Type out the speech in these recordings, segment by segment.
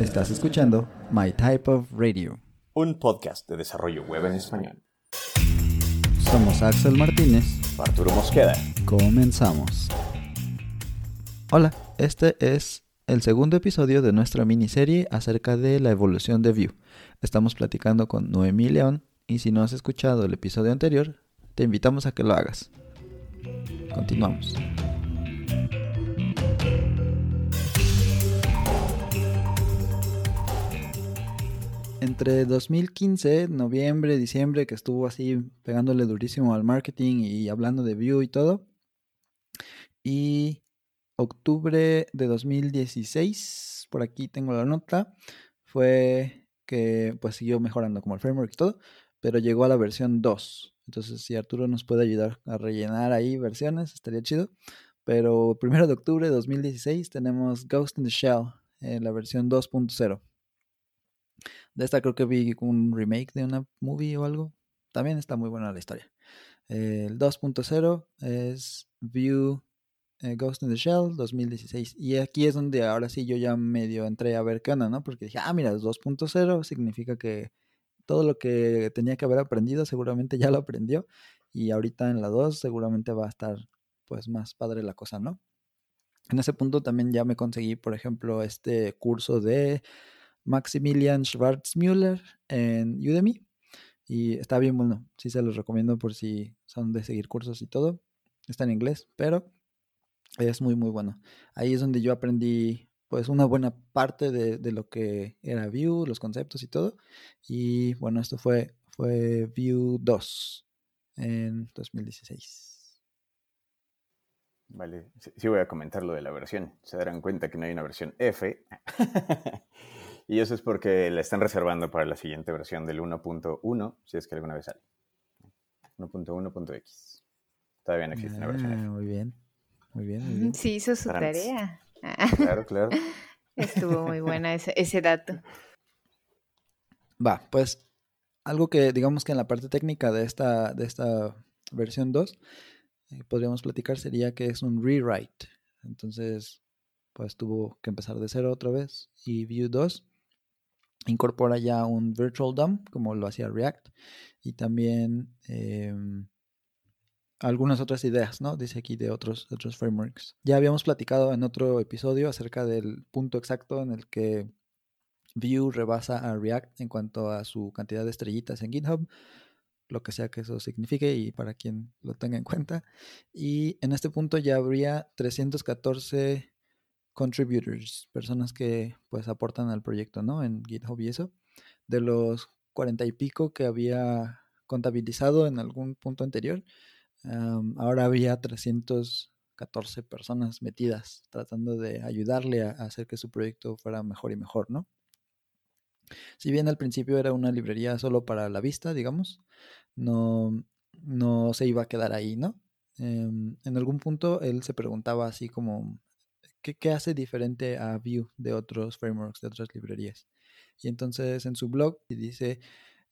Estás escuchando My Type of Radio, un podcast de desarrollo web en español. Somos Axel Martínez, Arturo Mosqueda. Comenzamos. Hola, este es el segundo episodio de nuestra miniserie acerca de la evolución de Vue. Estamos platicando con Noemí León y si no has escuchado el episodio anterior, te invitamos a que lo hagas. Continuamos. Entre 2015, noviembre, diciembre, que estuvo así pegándole durísimo al marketing y hablando de Vue y todo, y octubre de 2016, por aquí tengo la nota, fue que pues siguió mejorando como el framework y todo, pero llegó a la versión 2. Entonces, si Arturo nos puede ayudar a rellenar ahí versiones, estaría chido. Pero primero de octubre de 2016 tenemos Ghost in the Shell, en la versión 2.0. Esta creo que vi un remake de una movie o algo. También está muy buena la historia. El 2.0 es View eh, Ghost in the Shell 2016. Y aquí es donde ahora sí yo ya medio entré a ver qué onda, ¿no? Porque dije, ah, mira, 2.0 significa que todo lo que tenía que haber aprendido seguramente ya lo aprendió. Y ahorita en la 2 seguramente va a estar pues más padre la cosa, ¿no? En ese punto también ya me conseguí, por ejemplo, este curso de Maximilian Schwarzmüller en Udemy. Y está bien bueno, sí se los recomiendo por si son de seguir cursos y todo. Está en inglés, pero es muy, muy bueno. Ahí es donde yo aprendí pues una buena parte de, lo que era Vue, los conceptos y todo. Y bueno, esto fue, fue Vue 2 en 2016. Vale, sí, voy a comentar lo de la versión. Se darán cuenta que no hay una versión F. y eso es porque la están reservando para la siguiente versión del 1.1, si es que alguna vez sale. 1.1.x. Todavía no existe una versión F. Ah, muy bien. Muy bien, muy bien. Sí, hizo su tarea. Claro, claro. Estuvo muy buena ese, ese dato. Va, pues algo que digamos que en la parte técnica de esta, de esta versión 2 eh, podríamos platicar sería que es un rewrite. Entonces, pues tuvo que empezar de cero otra vez. Y Vue 2 incorpora ya un Virtual DOM, como lo hacía React. Y también em, algunas otras ideas, ¿no? Dice aquí de otros, otros frameworks. Ya habíamos platicado en otro episodio acerca del punto exacto en el que Vue rebasa a React en cuanto a su cantidad de estrellitas en GitHub, lo que sea que eso signifique y para quien lo tenga en cuenta. Y en este punto ya habría 314 contributors, personas que pues aportan al proyecto, ¿no? En GitHub y eso. De los 40 y pico que había contabilizado en algún punto anterior, ahora había 314 personas metidas tratando de ayudarle a, hacer que su proyecto fuera mejor y mejor, ¿no? Si bien al principio era una librería solo para la vista, digamos, no, no se iba a quedar ahí, ¿no? Em, en algún punto él se preguntaba así como, ¿qué, ¿qué, hace diferente a Vue de otros frameworks, de otras librerías? Y entonces en su blog dice,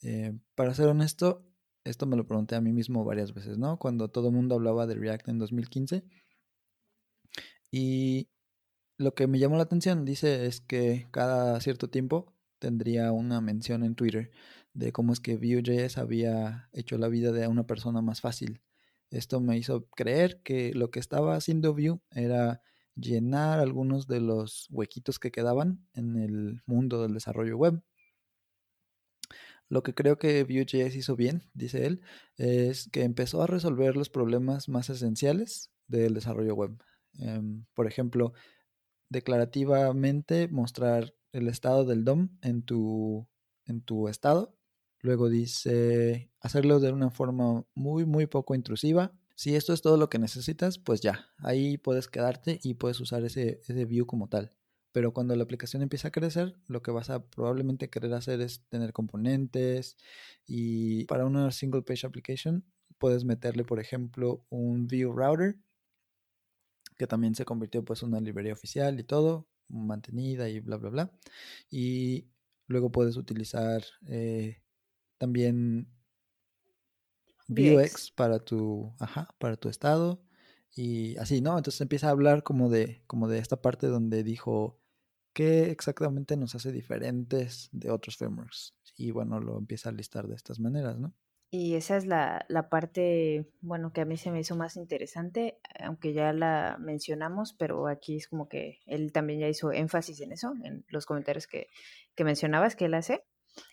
eh, para ser honesto, esto me lo pregunté a mí mismo varias veces, ¿no? Cuando todo el mundo hablaba de React en 2015. Y lo que me llamó la atención, dice, es que cada cierto tiempo tendría una mención en Twitter de cómo es que Vue.js había hecho la vida de una persona más fácil. Esto me hizo creer que lo que estaba haciendo Vue era llenar algunos de los huequitos que quedaban en el mundo del desarrollo web. Lo que creo que Vue.js hizo bien, dice él, es que empezó a resolver los problemas más esenciales del desarrollo web. Em, por ejemplo, declarativamente mostrar el estado del DOM en tu, en tu estado. Luego dice hacerlo de una forma muy, muy poco intrusiva. Si esto es todo lo que necesitas, pues ya, ahí puedes quedarte y puedes usar ese, ese view como tal pero cuando la aplicación empieza a crecer, lo que vas a probablemente querer hacer es tener componentes y para una single page application puedes meterle, por ejemplo, un view router que también se convirtió pues en una librería oficial y todo, mantenida y bla, bla, bla. Y luego puedes utilizar eh, también Vuex para tu, ajá, para tu estado y así, ¿no? Entonces empieza a hablar como de, como de esta parte donde dijo ¿qué exactamente nos hace diferentes de otros frameworks? Y bueno, lo empieza a listar de estas maneras, ¿no? Y esa es la, la, parte, bueno, que a mí se me hizo más interesante, aunque ya la mencionamos, pero aquí es como que él también ya hizo énfasis en eso, en los comentarios que, que mencionabas que él hace.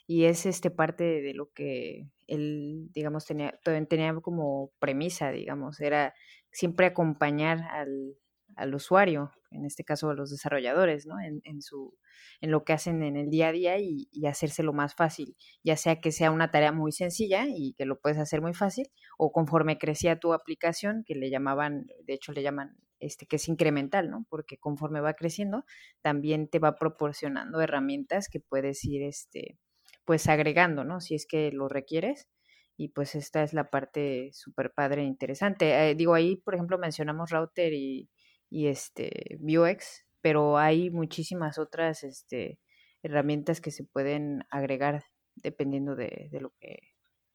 Y es este parte de lo que él, digamos, tenía, tenía como premisa, digamos, era siempre acompañar al, al usuario, en este caso a los desarrolladores, ¿no? En, en, su, en lo que hacen en el día a día y, y hacérselo más fácil, ya sea que sea una tarea muy sencilla y que lo puedes hacer muy fácil, o conforme crecía tu aplicación, que le llamaban, de hecho le llaman este, que es incremental, ¿no? Porque conforme va creciendo, también te va proporcionando herramientas que puedes ir, este, pues agregando, ¿no? Si es que lo requieres. Y pues esta es la parte súper padre e interesante. Eh, digo, ahí, por ejemplo, mencionamos router y, este Vuex, pero hay muchísimas otras este, herramientas que se pueden agregar dependiendo de, de, lo que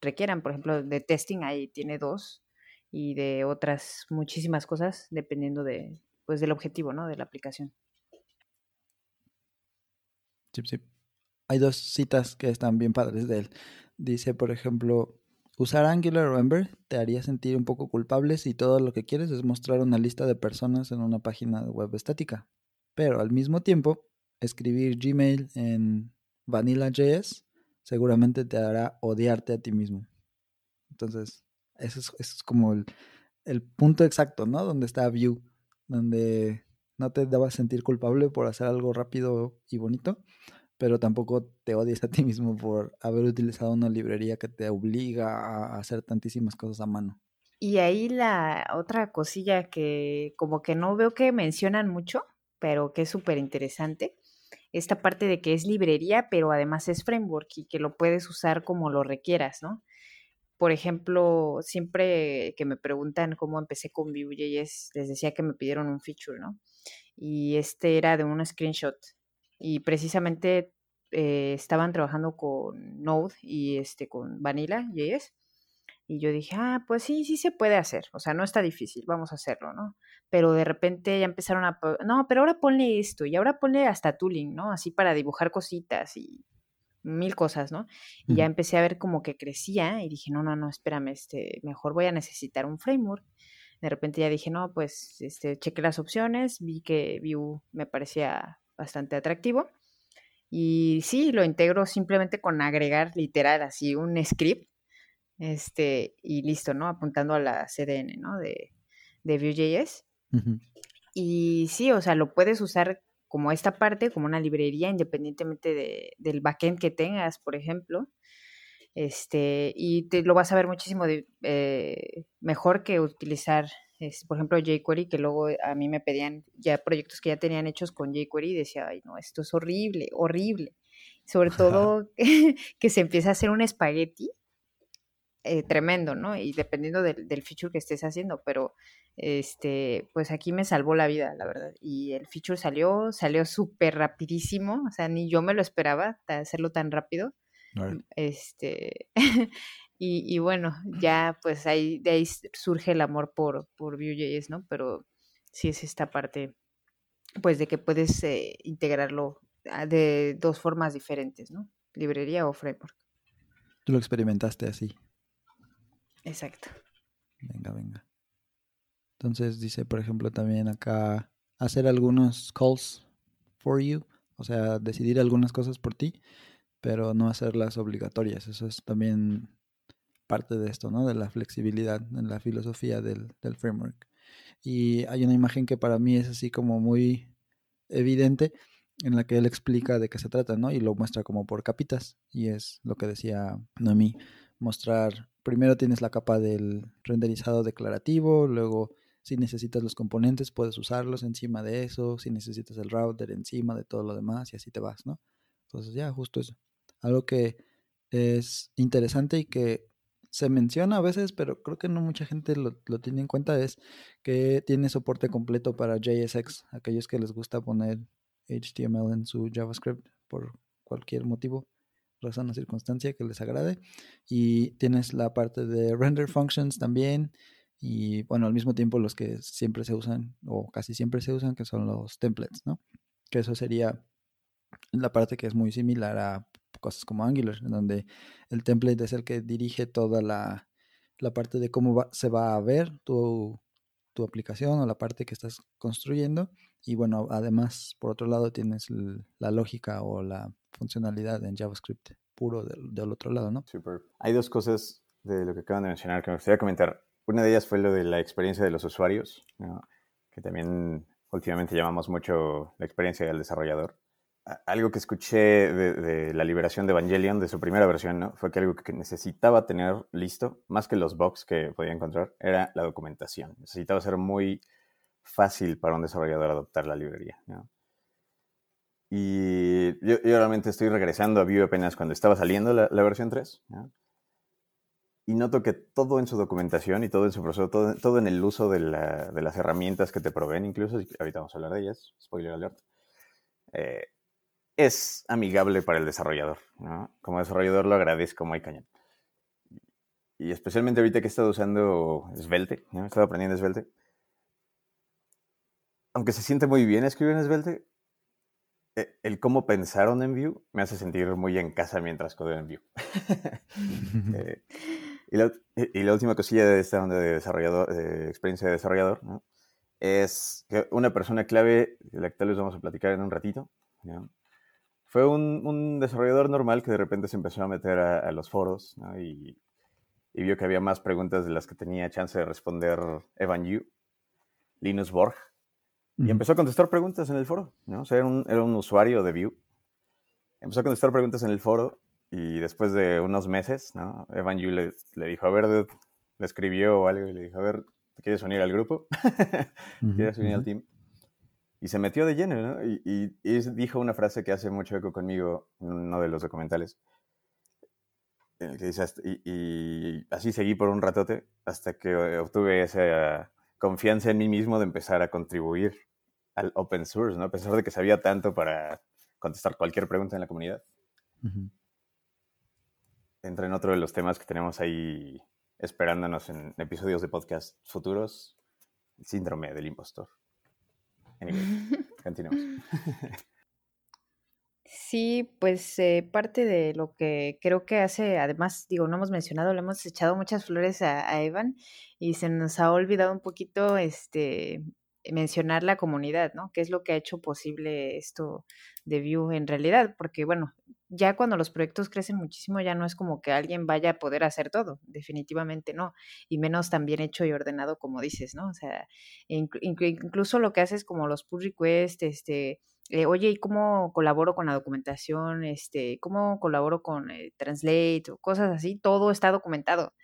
requieran. Por ejemplo, de testing ahí tiene dos y de otras muchísimas cosas dependiendo de pues del objetivo, ¿no? De la aplicación. Sí, sí. Hay dos citas que están bien padres de él. Dice, por ejemplo, Usar Angular o Ember te haría sentir un poco culpable si todo lo que quieres es mostrar una lista de personas en una página web estática. Pero al mismo tiempo, escribir Gmail en Vanilla.js seguramente te hará odiarte a ti mismo. Entonces, eso es, como el, el, punto exacto, ¿no? Donde está Vue, donde no te debas sentir culpable por hacer algo rápido y bonito, pero tampoco te odies a ti mismo por haber utilizado una librería que te obliga a hacer tantísimas cosas a mano. Y ahí la otra cosilla que como que no veo que mencionan mucho, pero que es súper interesante, esta parte de que es librería, pero además es framework y que lo puedes usar como lo requieras, ¿no? Por ejemplo, siempre que me preguntan cómo empecé con Vue.js, les decía que me pidieron un feature, ¿no? Y este era de un screenshot y precisamente eh, estaban trabajando con Node y este con Vanilla JS. Y yo dije, ah, pues sí, sí se puede hacer. O sea, no está difícil, vamos a hacerlo, ¿no? Pero de repente ya empezaron a, no, pero ahora ponle esto y ahora ponle hasta tooling, ¿no? Así para dibujar cositas y mil cosas, ¿no? Y ya empecé a ver como que crecía y dije, no, no, no, espérame, este, mejor voy a necesitar un framework. De repente ya dije, no, pues, este, chequé las opciones, vi que Vue me parecía bastante atractivo. Y sí, lo integro simplemente con agregar literal así un script este, y listo, ¿no? Apuntando a la CDN, ¿no? De, de Vue.js. Y sí, o sea, lo puedes usar como esta parte, como una librería, independientemente de, del backend que tengas, por ejemplo. Este, y te lo vas a ver muchísimo de, eh, mejor que utilizar por ejemplo, jQuery, que luego a mí me pedían ya proyectos que ya tenían hechos con jQuery y decía, ay, no, esto es horrible, horrible. Sobre todo que se empieza a hacer un espagueti eh, tremendo, ¿no? Y dependiendo del, del, feature que estés haciendo, pero este, pues aquí me salvó la vida, la verdad. Y el feature salió, salió súper rapidísimo, o sea, ni yo me lo esperaba hacerlo tan rápido. Este, Y, y, bueno, ya pues ahí, de ahí surge el amor por, por Vue.js, ¿no? Pero sí es esta parte, pues de que puedes eh, integrarlo ah, de dos formas diferentes, ¿no? Librería o framework. Tú lo experimentaste así. Exacto. Venga, venga. Entonces dice, por ejemplo, también acá hacer algunos calls for you, o sea, decidir algunas cosas por ti, pero no hacerlas obligatorias. Eso es también parte de esto, ¿no? De la flexibilidad en la filosofía del, framework. Y hay una imagen que para mí es así como muy evidente en la que él explica de qué se trata, ¿no? Y lo muestra como por capitas. Y es lo que decía Noemi, mostrar, primero tienes la capa del renderizado declarativo, luego si necesitas los componentes puedes usarlos encima de eso, si necesitas el router encima de todo lo demás y así te vas, ¿no? Entonces ya, justo eso. Algo que es interesante y que se menciona a veces, pero creo que no mucha gente lo, tiene en cuenta, es que tiene soporte completo para JSX, aquellos que les gusta poner HTML en su JavaScript por cualquier motivo, razón o circunstancia que les agrade. Y tienes la parte de render functions también. Y bueno, al mismo tiempo los que siempre se usan, o casi siempre se usan, que son los templates, ¿no? Que eso sería la parte que es muy similar a cosas como Angular, en donde el template es el que dirige toda la, la parte de cómo va, se va a ver tu, tu, aplicación o la parte que estás construyendo. Y bueno, además, por otro lado, tienes la lógica o la funcionalidad en JavaScript puro del, del otro lado, ¿no? Super. Hay dos cosas de lo que acaban de mencionar que me gustaría comentar. Una de ellas fue lo de la experiencia de los usuarios, que también últimamente llamamos mucho la experiencia del desarrollador. Algo que escuché de, la liberación de Evangelion, de su primera versión, ¿no? fue que algo que necesitaba tener listo, más que los bugs que podía encontrar, era la documentación. Necesitaba ser muy fácil para un desarrollador adoptar la librería. Y yo, realmente estoy regresando a Vue apenas cuando estaba saliendo la, versión 3. Y noto que todo en su documentación y todo en su proceso, todo, en el uso de, las herramientas que te proveen, incluso, ahorita vamos a hablar de ellas, spoiler alert, eh, es amigable para el desarrollador. Como desarrollador lo agradezco muy cañón. Y especialmente ahorita que he estado usando Svelte, he estado aprendiendo Svelte. Aunque se siente muy bien escribir en Svelte, e, el cómo pensaron en Vue me hace sentir muy en casa mientras codeo en Vue. Eh, y, la, última cosilla de esta onda de desarrollador, de experiencia de desarrollador, es que una persona clave, de la que tal vez vamos a platicar en un ratito, fue un, desarrollador normal que de repente se empezó a meter a, los foros y, vio que había más preguntas de las que tenía chance de responder Evan Yu, Linus Borg, y empezó a contestar preguntas en el foro, ¿no? O sea, era un, era un usuario de Vue. Empezó a contestar preguntas en el foro y después de unos meses, ¿no? Evan Yu le, le dijo, a ver, le escribió o algo y le dijo, a ver, ¿te quieres unir al grupo? ¿Quieres unir al team? Y se metió de lleno, ¿no? Y, y, dijo una frase que hace mucho eco conmigo en uno de los documentales. En el que dice, y, y, así seguí por un ratote hasta que obtuve esa confianza en mí mismo de empezar a contribuir al open source, ¿no? A pesar de que sabía tanto para contestar cualquier pregunta en la comunidad. Entra en otro de los temas que tenemos ahí esperándonos en episodios de podcast futuros, el síndrome del impostor. Anyway, continuamos. Sí, pues eh, parte de lo que creo que hace, además, digo, no hemos mencionado, le hemos echado muchas flores a, a Evan y se nos ha olvidado un poquito este mencionar la comunidad, ¿no? ¿Qué es lo que ha hecho posible esto de Vue en realidad? Porque, bueno, ya cuando los proyectos crecen muchísimo, ya no es como que alguien vaya a poder hacer todo, definitivamente no, y menos tan bien hecho y ordenado como dices, ¿no? O sea, incluso lo que haces como los pull requests, este, eh, oye, ¿y cómo colaboro con la documentación? Este, ¿cómo colaboro con eh, Translate o cosas así? Todo está documentado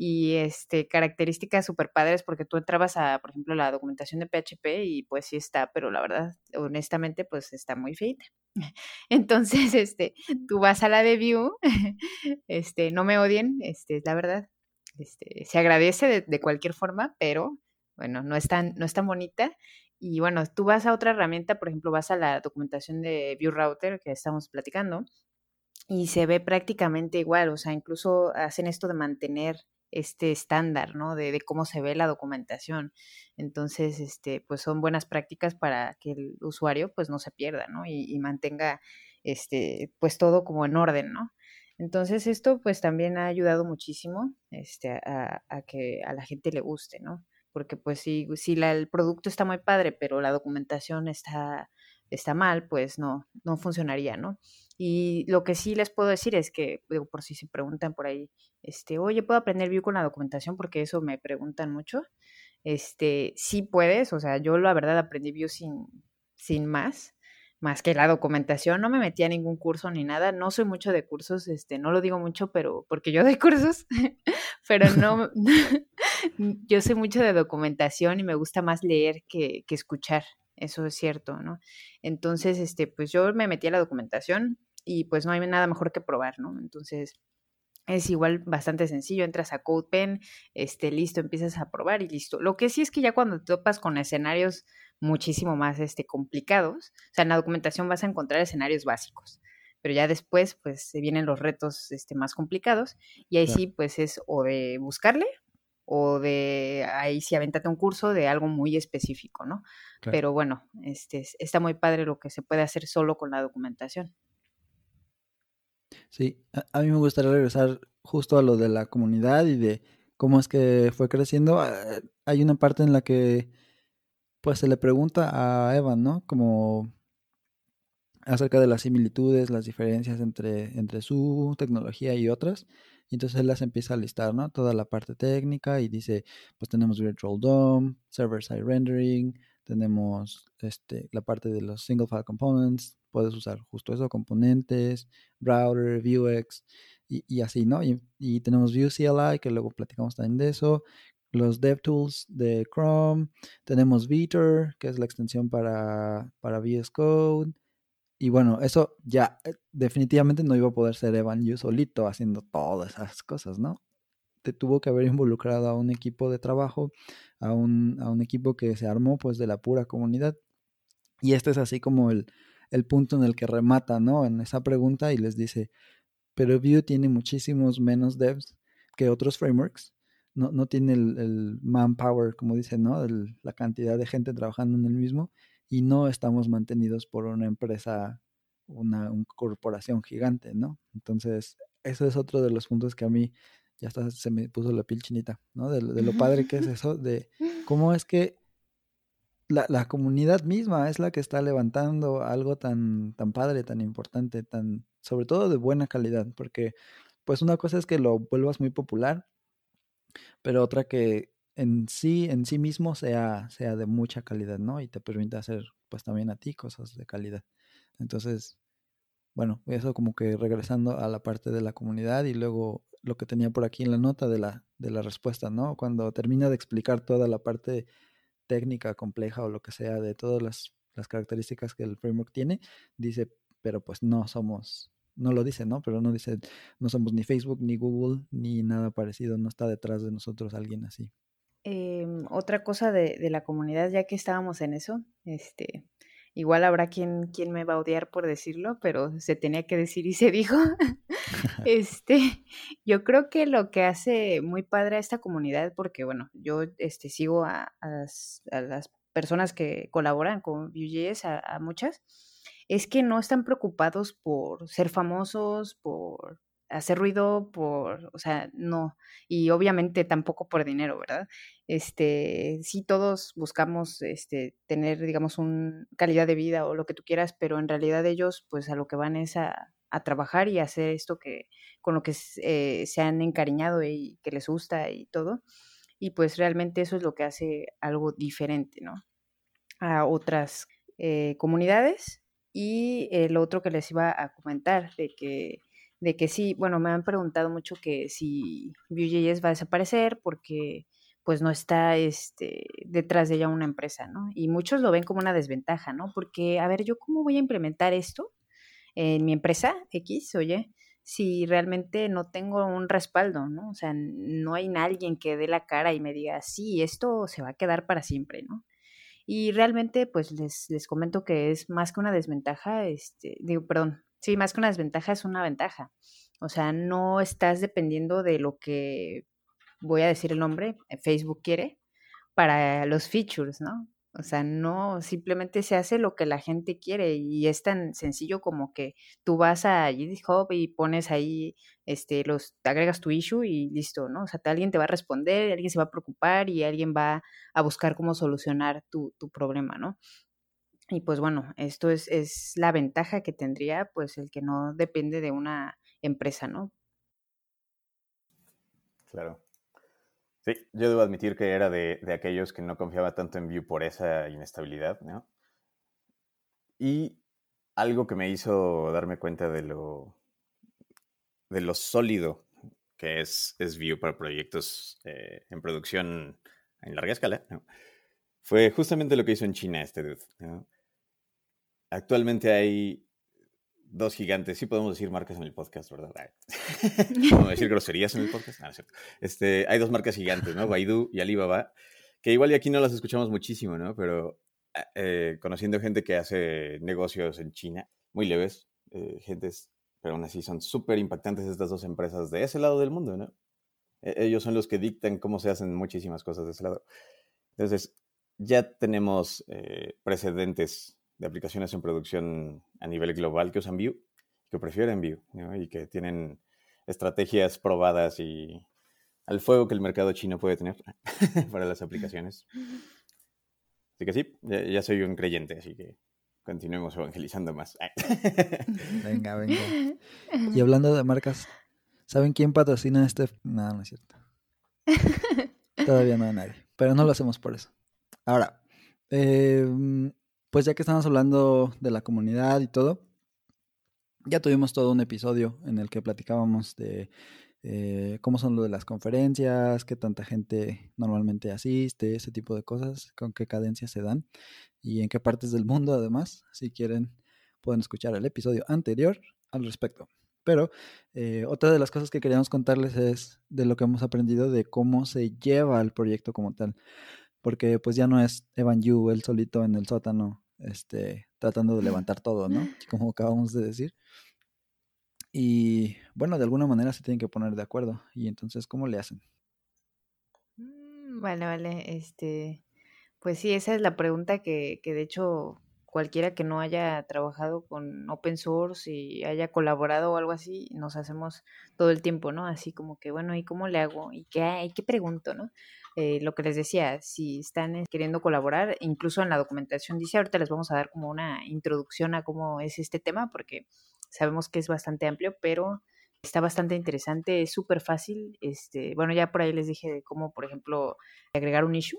y este, características súper padres porque tú entrabas a, por ejemplo, la documentación de PHP y pues sí está, pero la verdad, honestamente, pues está muy feita. Entonces, este, tú vas a la de View, este, no me odien, este, es la verdad, este, se agradece de, cualquier forma, pero bueno, no es tan, no es tan bonita. Y bueno, tú vas a otra herramienta, por ejemplo, vas a la documentación de View Router que estamos platicando y se ve prácticamente igual, o sea, incluso hacen esto de mantener este estándar, ¿no? De, de, cómo se ve la documentación. Entonces, este, pues son buenas prácticas para que el usuario, pues, no se pierda, ¿no? Y, mantenga, este, pues, todo como en orden, ¿no? Entonces, esto, pues, también ha ayudado muchísimo, este, a, que a la gente le guste, ¿no? Porque, pues, si, si la, el producto está muy padre, pero la documentación está, está mal, pues, no, no funcionaría, ¿no? Y lo que sí les puedo decir es que, por si se preguntan por ahí, este, oye, ¿puedo aprender Vue con la documentación? Porque eso me preguntan mucho. Este, sí puedes, o sea, yo la verdad aprendí Vue sin, sin más, más que la documentación. No me metí a ningún curso ni nada. No soy mucho de cursos, este, no lo digo mucho, pero porque yo doy cursos, pero no, yo sé mucho de documentación y me gusta más leer que, que escuchar. Eso es cierto, ¿no? Entonces, este, pues yo me metí a la documentación, y pues no hay nada mejor que probar, ¿no? Entonces es igual bastante sencillo, entras a CodePen, este, listo, empiezas a probar y listo. Lo que sí es que ya cuando te topas con escenarios muchísimo más este, complicados, o sea, en la documentación vas a encontrar escenarios básicos, pero ya después pues se vienen los retos este, más complicados y ahí sí pues es o de buscarle o de ahí sí avéntate un curso de algo muy específico, ¿no? Pero bueno, este, está muy padre lo que se puede hacer solo con la documentación. Sí, a, mí me gustaría regresar justo a lo de la comunidad y de cómo es que fue creciendo. Ah, hay una parte en la que pues se le pregunta a Evan, ¿no? Como acerca de las similitudes, las diferencias entre, entre su tecnología y otras. Y entonces él las empieza a listar, ¿no? Toda la parte técnica y dice, pues tenemos Virtual DOM, Server-Side Rendering, tenemos este, la parte de los Single File Components, puedes usar justo eso, componentes, router, Vuex y, y así, ¿no? Y, y tenemos Vue CLI, que luego platicamos también de eso, los DevTools de Chrome, tenemos Vitor, que es la extensión para, para VS Code, y bueno, eso ya eh, definitivamente no iba a poder ser Evan yo solito haciendo todas esas cosas, ¿no? Te tuvo que haber involucrado a un equipo de trabajo, a un, a un equipo que se armó pues de la pura comunidad. Y este es así como el, el punto en el que remata, ¿no? En esa pregunta y les dice, pero Vue tiene muchísimos menos devs que otros frameworks. No, no tiene el, el manpower, como dicen, ¿no? la cantidad de gente trabajando en el mismo y no estamos mantenidos por una empresa, una, corporación gigante, ¿no? Entonces, ese es otro de los puntos que a mí ya hasta se me puso la piel chinita, ¿no? De, lo padre que es eso, de cómo es que la, la, comunidad misma es la que está levantando algo tan, tan padre, tan importante, tan, sobre todo de buena calidad, porque pues una cosa es que lo vuelvas muy popular, pero otra que en sí, en sí mismo sea, sea de mucha calidad, ¿no? Y te permite hacer, pues también a ti cosas de calidad. Entonces, bueno, eso como que regresando a la parte de la comunidad y luego lo que tenía por aquí en la nota de la, de la respuesta, ¿no? Cuando termina de explicar toda la parte técnica, compleja o lo que sea de todas las, las características que el framework tiene, dice, pero pues no somos, no lo dice, ¿no? Pero no dice, no somos ni Facebook, ni Google, ni nada parecido, no está detrás de nosotros alguien así. Em, otra cosa de, de, la comunidad, ya que estábamos en eso, este, igual habrá quien, quien me va a odiar por decirlo, pero se tenía que decir y se dijo. este, yo creo que lo que hace muy padre a esta comunidad, porque bueno, yo este, sigo a, a, las, a las, personas que colaboran con Vue.js, a, a muchas, es que no están preocupados por ser famosos, por hacer ruido por, o sea, no, y obviamente tampoco por dinero, ¿verdad? Este, sí todos buscamos este tener, digamos, una calidad de vida o lo que tú quieras, pero en realidad ellos pues a lo que van es a, a trabajar y hacer esto que con lo que eh, se han encariñado y que les gusta y todo. Y pues realmente eso es lo que hace algo diferente, ¿no? A otras eh, comunidades. Y el otro que les iba a comentar, de que de que sí, bueno, me han preguntado mucho que si Vue.js va a desaparecer porque pues no está este, detrás de ella una empresa, ¿no? Y muchos lo ven como una desventaja, ¿no? Porque, a ver, ¿yo cómo voy a implementar esto en mi empresa X, oye? Si realmente no tengo un respaldo, ¿no? O sea, no hay nadie que dé la cara y me diga, sí, esto se va a quedar para siempre, ¿no? Y realmente, pues les, les comento que es más que una desventaja, este, digo, perdón, Sí, más que una desventaja es una ventaja. O sea, no estás dependiendo de lo que, voy a decir el nombre, eh, Facebook quiere para los features, ¿no? O sea, no, simplemente se hace lo que la gente quiere y es tan sencillo como que tú vas a GitHub y pones ahí, este, los, agregas tu issue y listo, ¿no? O sea, alguien te va a responder, alguien se va a preocupar y alguien va a buscar cómo solucionar tu, tu problema, ¿no? Y pues bueno, esto es, es la ventaja que tendría pues el que no depende de una empresa, ¿no? Claro. Sí, yo debo admitir que era de, de, aquellos que no confiaba tanto en Vue por esa inestabilidad, ¿no? Y algo que me hizo darme cuenta de lo, de lo sólido que es, es Vue para proyectos eh, en producción en larga escala, ¿no? fue justamente lo que hizo en China este dude, ¿no? Actualmente hay dos gigantes, sí podemos decir marcas en el podcast, ¿verdad? ¿Podemos decir groserías en el podcast? No, es cierto. Este, hay dos marcas gigantes, ¿no? Baidu y Alibaba, que igual y aquí no las escuchamos muchísimo, ¿no? Pero ah, eh, conociendo gente que hace negocios en China, muy leves, eh, gentes, pero aún así son súper impactantes estas dos empresas de ese lado del mundo, ¿no? e, ellos son los que dictan cómo se hacen muchísimas cosas de ese lado. Entonces, ya tenemos eh, precedentes de aplicaciones en producción a nivel global que usan Vue, que prefieren Vue, y que tienen estrategias probadas y al fuego que el mercado chino puede tener para las aplicaciones. Así que sí, ya, soy un creyente, así que continuemos evangelizando más. venga, venga. Y hablando de marcas, ¿saben quién patrocina este? No, no es cierto. Todavía no hay nadie, pero no lo hacemos por eso. Ahora, em, pues ya que estamos hablando de la comunidad y todo, ya tuvimos todo un episodio en el que platicábamos de eh, cómo son lo de las conferencias, qué tanta gente normalmente asiste, ese tipo de cosas, con qué cadencia se dan y en qué partes del mundo además. Si quieren, pueden escuchar el episodio anterior al respecto. Pero eh, otra de las cosas que queríamos contarles es de lo que hemos aprendido de cómo se lleva el proyecto como tal. Porque pues ya no es Evan Yu, él solito en el sótano, este, tratando de levantar todo, ¿no? Como acabamos de decir. Y bueno, de alguna manera se tienen que poner de acuerdo. Y entonces, ¿cómo le hacen? Mm, vale, vale. Este, pues sí, esa es la pregunta que, que de hecho cualquiera que no haya trabajado con open source y haya colaborado o algo así, nos hacemos todo el tiempo, ¿no? Así como que, bueno, ¿y cómo le hago? ¿Y qué, ¿y qué pregunto, no? Eh, lo que les decía, si están queriendo colaborar, incluso en la documentación dice, ahorita les vamos a dar como una introducción a cómo es este tema, porque sabemos que es bastante amplio, pero está bastante interesante, es súper fácil. Este, bueno, ya por ahí les dije de cómo, por ejemplo, agregar un issue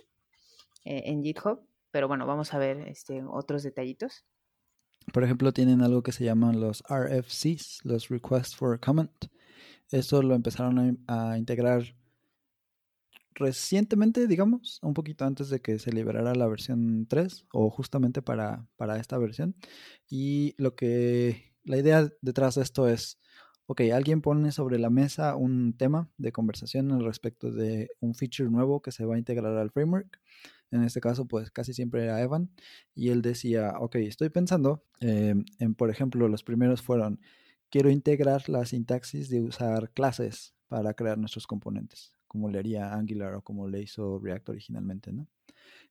eh, en GitHub, pero bueno, vamos a ver este, otros detallitos. Por ejemplo, tienen algo que se llaman los RFCs, los Requests for Comment. Eso lo empezaron a integrar recientemente, digamos, un poquito antes de que se liberara la versión 3 o justamente para, para esta versión. Y lo que la idea detrás de esto es, ok, alguien pone sobre la mesa un tema de conversación al respecto de un feature nuevo que se va a integrar al framework. En este caso, pues casi siempre era Evan. Y él decía, ok, estoy pensando eh, en, por ejemplo, los primeros fueron, quiero integrar la sintaxis de usar clases para crear nuestros componentes, como le haría Angular o como le hizo React originalmente, ¿no?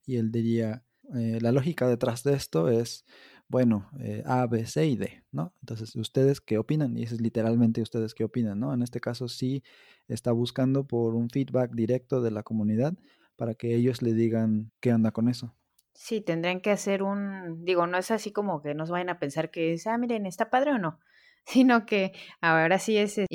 Y él diría, eh, la lógica detrás de esto es, bueno, eh, A, B, C y D, ¿no? Entonces, ¿ustedes qué opinan? Y eso es literalmente ustedes qué opinan, ¿no? En este caso sí está buscando por un feedback directo de la comunidad para que ellos le digan qué anda con eso. Sí, tendrían que hacer un, digo, no es así como que nos vayan a pensar que es, ah, miren, está padre o no, sino que ahora sí es eh,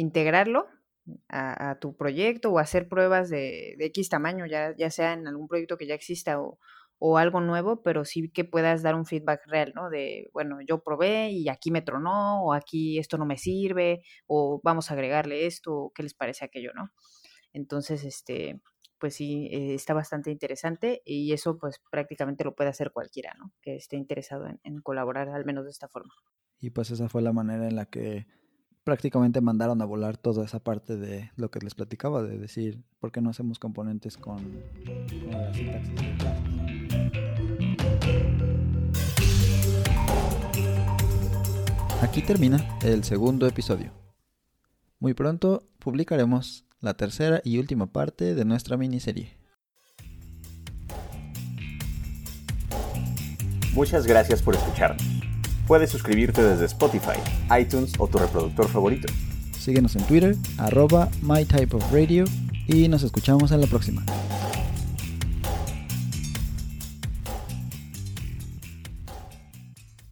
a, tu proyecto o hacer pruebas de, de, X tamaño, ya, ya sea en algún proyecto que ya exista o, o algo nuevo, pero sí que puedas dar un feedback real, ¿no? De, bueno, yo probé y aquí me tronó, o aquí esto no me sirve, o vamos a agregarle esto, o qué les parece aquello, ¿no? Entonces, este, pues sí, eh, está bastante interesante y eso pues prácticamente lo puede hacer cualquiera, ¿no? Que esté interesado en colaborar al menos de esta forma. Y pues esa fue la manera en la que prácticamente mandaron a volar toda esa parte de lo que les platicaba, de decir, ¿por qué no hacemos componentes con, la sintaxis? Aquí termina el segundo episodio. Muy pronto publicaremos la tercera y última parte de nuestra miniserie. Muchas gracias por escucharnos. Puedes suscribirte desde Spotify, iTunes o tu reproductor favorito. Síguenos en Twitter, arroba mytypeofradio y nos escuchamos en la próxima.